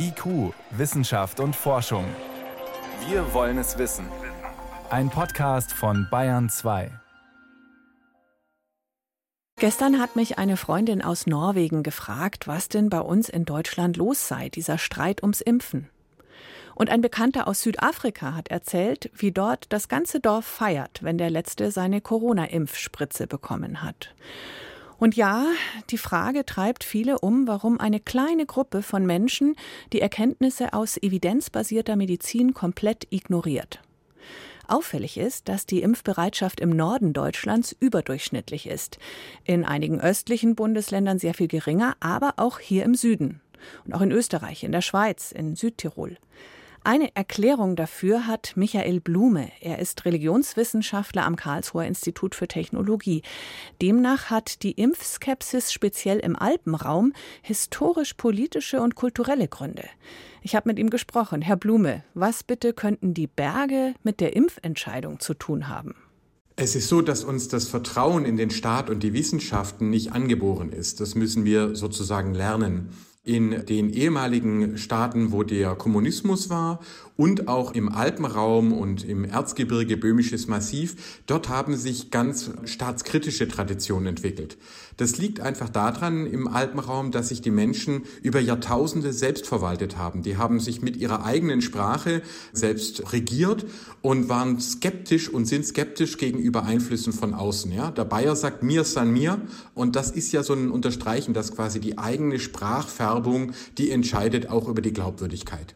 IQ, Wissenschaft und Forschung. Wir wollen es wissen. Ein Podcast von Bayern 2. Gestern hat mich eine Freundin aus Norwegen gefragt, was denn bei uns in Deutschland los sei, dieser Streit ums Impfen. Und ein Bekannter aus Südafrika hat erzählt, wie dort das ganze Dorf feiert, wenn der Letzte seine Corona-Impfspritze bekommen hat. Und ja, die Frage treibt viele um, warum eine kleine Gruppe von Menschen die Erkenntnisse aus evidenzbasierter Medizin komplett ignoriert. Auffällig ist, dass die Impfbereitschaft im Norden Deutschlands überdurchschnittlich ist. In einigen östlichen Bundesländern sehr viel geringer, aber auch hier im Süden. Und auch in Österreich, in der Schweiz, in Südtirol. Eine Erklärung dafür hat Michael Blume. Er ist Religionswissenschaftler am Karlsruher Institut für Technologie. Demnach hat die Impfskepsis speziell im Alpenraum historisch-politische und kulturelle Gründe. Ich habe mit ihm gesprochen. Herr Blume, was bitte könnten die Berge mit der Impfentscheidung zu tun haben? Es ist so, dass uns das Vertrauen in den Staat und die Wissenschaften nicht angeboren ist. Das müssen wir sozusagen lernen in den ehemaligen Staaten, wo der Kommunismus war und auch im Alpenraum und im Erzgebirge Böhmisches Massiv, dort haben sich ganz staatskritische Traditionen entwickelt. Das liegt einfach daran im Alpenraum, dass sich die Menschen über Jahrtausende selbst verwaltet haben. Die haben sich mit ihrer eigenen Sprache selbst regiert und waren skeptisch und sind skeptisch gegenüber Einflüssen von außen. Ja? Der Bayer sagt mir san mir und das ist ja so ein Unterstreichen, dass quasi die eigene Sprachfärbung, die entscheidet auch über die Glaubwürdigkeit.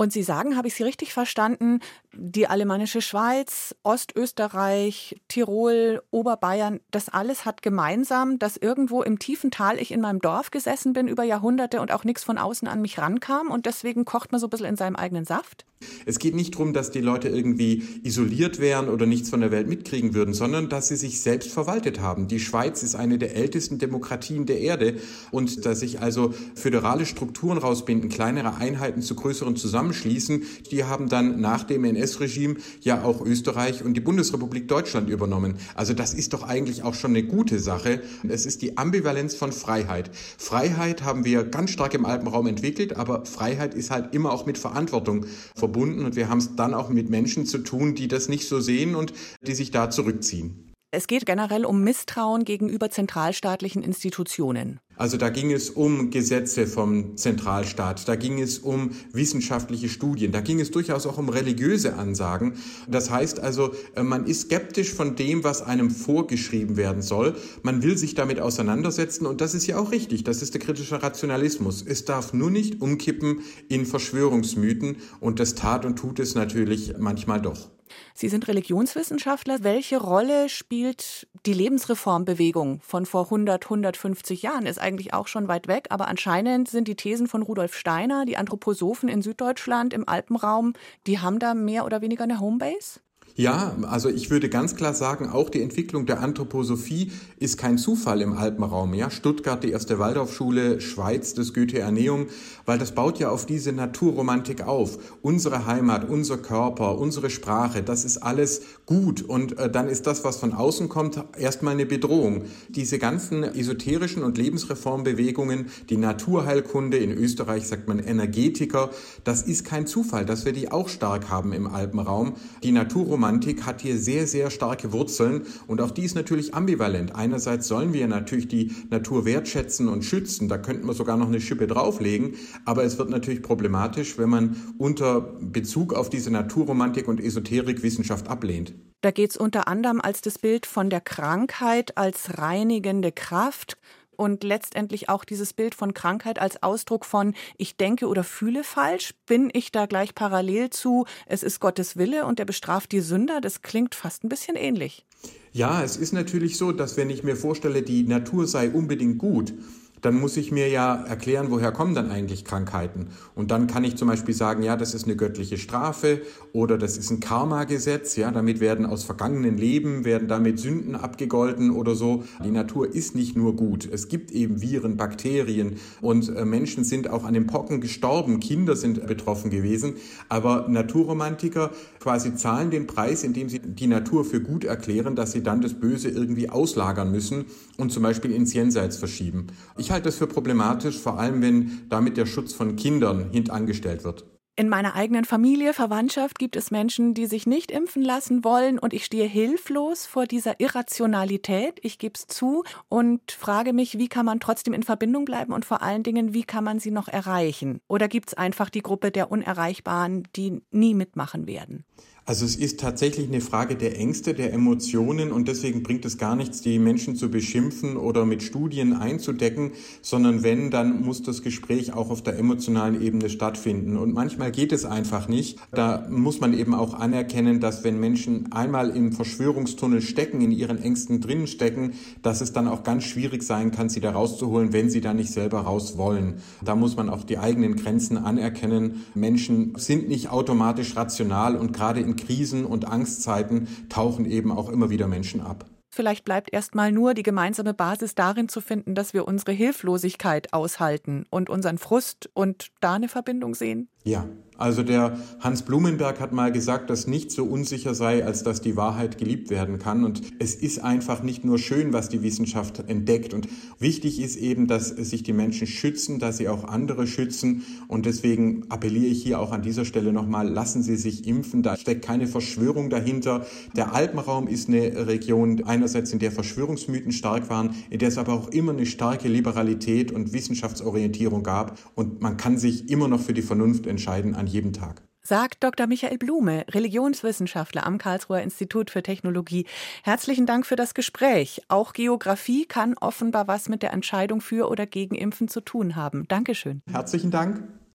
Und Sie sagen, habe ich Sie richtig verstanden, die alemannische Schweiz, Ostösterreich, Tirol, Oberbayern, das alles hat gemeinsam, dass irgendwo im tiefen Tal ich in meinem Dorf gesessen bin über Jahrhunderte und auch nichts von außen an mich rankam und deswegen kocht man so ein bisschen in seinem eigenen Saft? Es geht nicht darum, dass die Leute irgendwie isoliert wären oder nichts von der Welt mitkriegen würden, sondern dass sie sich selbst verwaltet haben. Die Schweiz ist eine der ältesten Demokratien der Erde und dass sich also föderale Strukturen rausbinden, kleinere Einheiten zu größeren zusammenschließen, die haben dann nach dem NS-Regime ja auch Österreich und die Bundesrepublik Deutschland übernommen. Also das ist doch eigentlich auch schon eine gute Sache. Es ist die Ambivalenz von Freiheit. Freiheit haben wir ganz stark im Alpenraum entwickelt, aber Freiheit ist halt immer auch mit Verantwortung verbunden verbunden und wir haben es dann auch mit Menschen zu tun, die das nicht so sehen und die sich da zurückziehen. Es geht generell um Misstrauen gegenüber zentralstaatlichen Institutionen. Also da ging es um Gesetze vom Zentralstaat, da ging es um wissenschaftliche Studien, da ging es durchaus auch um religiöse Ansagen. Das heißt also, äh, man ist skeptisch von dem, was einem vorgeschrieben werden soll. Man will sich damit auseinandersetzen und das ist ja auch richtig. Das ist der kritische Rationalismus. Es darf nur nicht umkippen in Verschwörungsmythen und das tat und tut es natürlich manchmal doch. Sie sind Religionswissenschaftler. Welche Rolle spielt die Lebensreformbewegung von vor 100, 150 Jahren? Ist eigentlich auch schon weit weg, aber anscheinend sind die Thesen von Rudolf Steiner, die Anthroposophen in Süddeutschland, im Alpenraum, die haben da mehr oder weniger eine Homebase? Ja, also ich würde ganz klar sagen, auch die Entwicklung der Anthroposophie ist kein Zufall im Alpenraum. Ja, Stuttgart, die erste Waldorfschule, Schweiz, das Goethe-Erneum, weil das baut ja auf diese Naturromantik auf. Unsere Heimat, unser Körper, unsere Sprache, das ist alles gut und äh, dann ist das, was von außen kommt, erstmal eine Bedrohung. Diese ganzen esoterischen und Lebensreformbewegungen, die Naturheilkunde, in Österreich sagt man Energetiker, das ist kein Zufall, dass wir die auch stark haben im Alpenraum. Die Naturromantik Romantik hat hier sehr, sehr starke Wurzeln und auch die ist natürlich ambivalent. Einerseits sollen wir natürlich die Natur wertschätzen und schützen, da könnten wir sogar noch eine Schippe drauflegen, aber es wird natürlich problematisch, wenn man unter Bezug auf diese Naturromantik und Esoterik Wissenschaft ablehnt. Da geht es unter anderem als das Bild von der Krankheit als reinigende Kraft und letztendlich auch dieses Bild von Krankheit als Ausdruck von ich denke oder fühle falsch, bin ich da gleich parallel zu es ist Gottes Wille und er bestraft die Sünder, das klingt fast ein bisschen ähnlich. Ja, es ist natürlich so, dass wenn ich mir vorstelle, die Natur sei unbedingt gut, dann muss ich mir ja erklären, woher kommen dann eigentlich Krankheiten. Und dann kann ich zum Beispiel sagen, ja, das ist eine göttliche Strafe oder das ist ein Karma-Gesetz, ja, damit werden aus vergangenen Leben, werden damit Sünden abgegolten oder so. Die Natur ist nicht nur gut. Es gibt eben Viren, Bakterien und äh, Menschen sind auch an den Pocken gestorben, Kinder sind betroffen gewesen. Aber Naturromantiker quasi zahlen den Preis, indem sie die Natur für gut erklären, dass sie dann das Böse irgendwie auslagern müssen und zum Beispiel ins Jenseits verschieben. Ich Ich halte das für problematisch, vor allem wenn damit der Schutz von Kindern hintangestellt wird. In meiner eigenen Familie, Verwandtschaft gibt es Menschen, die sich nicht impfen lassen wollen und ich stehe hilflos vor dieser Irrationalität. Ich gebe es zu und frage mich, wie kann man trotzdem in Verbindung bleiben und vor allen Dingen, wie kann man sie noch erreichen? Oder gibt es einfach die Gruppe der Unerreichbaren, die nie mitmachen werden? Also es ist tatsächlich eine Frage der Ängste, der Emotionen und deswegen bringt es gar nichts, die Menschen zu beschimpfen oder mit Studien einzudecken, sondern wenn, dann muss das Gespräch auch auf der emotionalen Ebene stattfinden. Und manchmal geht es einfach nicht. Da muss man eben auch anerkennen, dass wenn Menschen einmal im Verschwörungstunnel stecken, in ihren Ängsten drinnen stecken, dass es dann auch ganz schwierig sein kann, sie da rauszuholen, wenn sie da nicht selber raus wollen. Da muss man auch die eigenen Grenzen anerkennen. Menschen sind nicht automatisch rational und gerade in Krisen und Angstzeiten tauchen eben auch immer wieder Menschen ab. Vielleicht bleibt erstmal nur die gemeinsame Basis darin zu finden, dass wir unsere Hilflosigkeit aushalten und unseren Frust und da eine Verbindung sehen. Ja, also der Hans Blumenberg hat mal gesagt, dass nichts so unsicher sei, als dass die Wahrheit geliebt werden kann. Und es ist einfach nicht nur schön, was die Wissenschaft entdeckt. Und wichtig ist eben, dass sich die Menschen schützen, dass sie auch andere schützen. Und deswegen appelliere ich hier auch an dieser Stelle nochmal, lassen Sie sich impfen. Da steckt keine Verschwörung dahinter. Der Alpenraum ist eine Region einerseits, in der Verschwörungsmythen stark waren, in der es aber auch immer eine starke Liberalität und Wissenschaftsorientierung gab. Und man kann sich immer noch für die Vernunft entscheiden an jedem Tag. Sagt Dr. Michael Blume, Religionswissenschaftler am Karlsruher Institut für Technologie. Herzlichen Dank für das Gespräch. Auch Geografie kann offenbar was mit der Entscheidung für oder gegen Impfen zu tun haben. Dankeschön. Herzlichen Dank.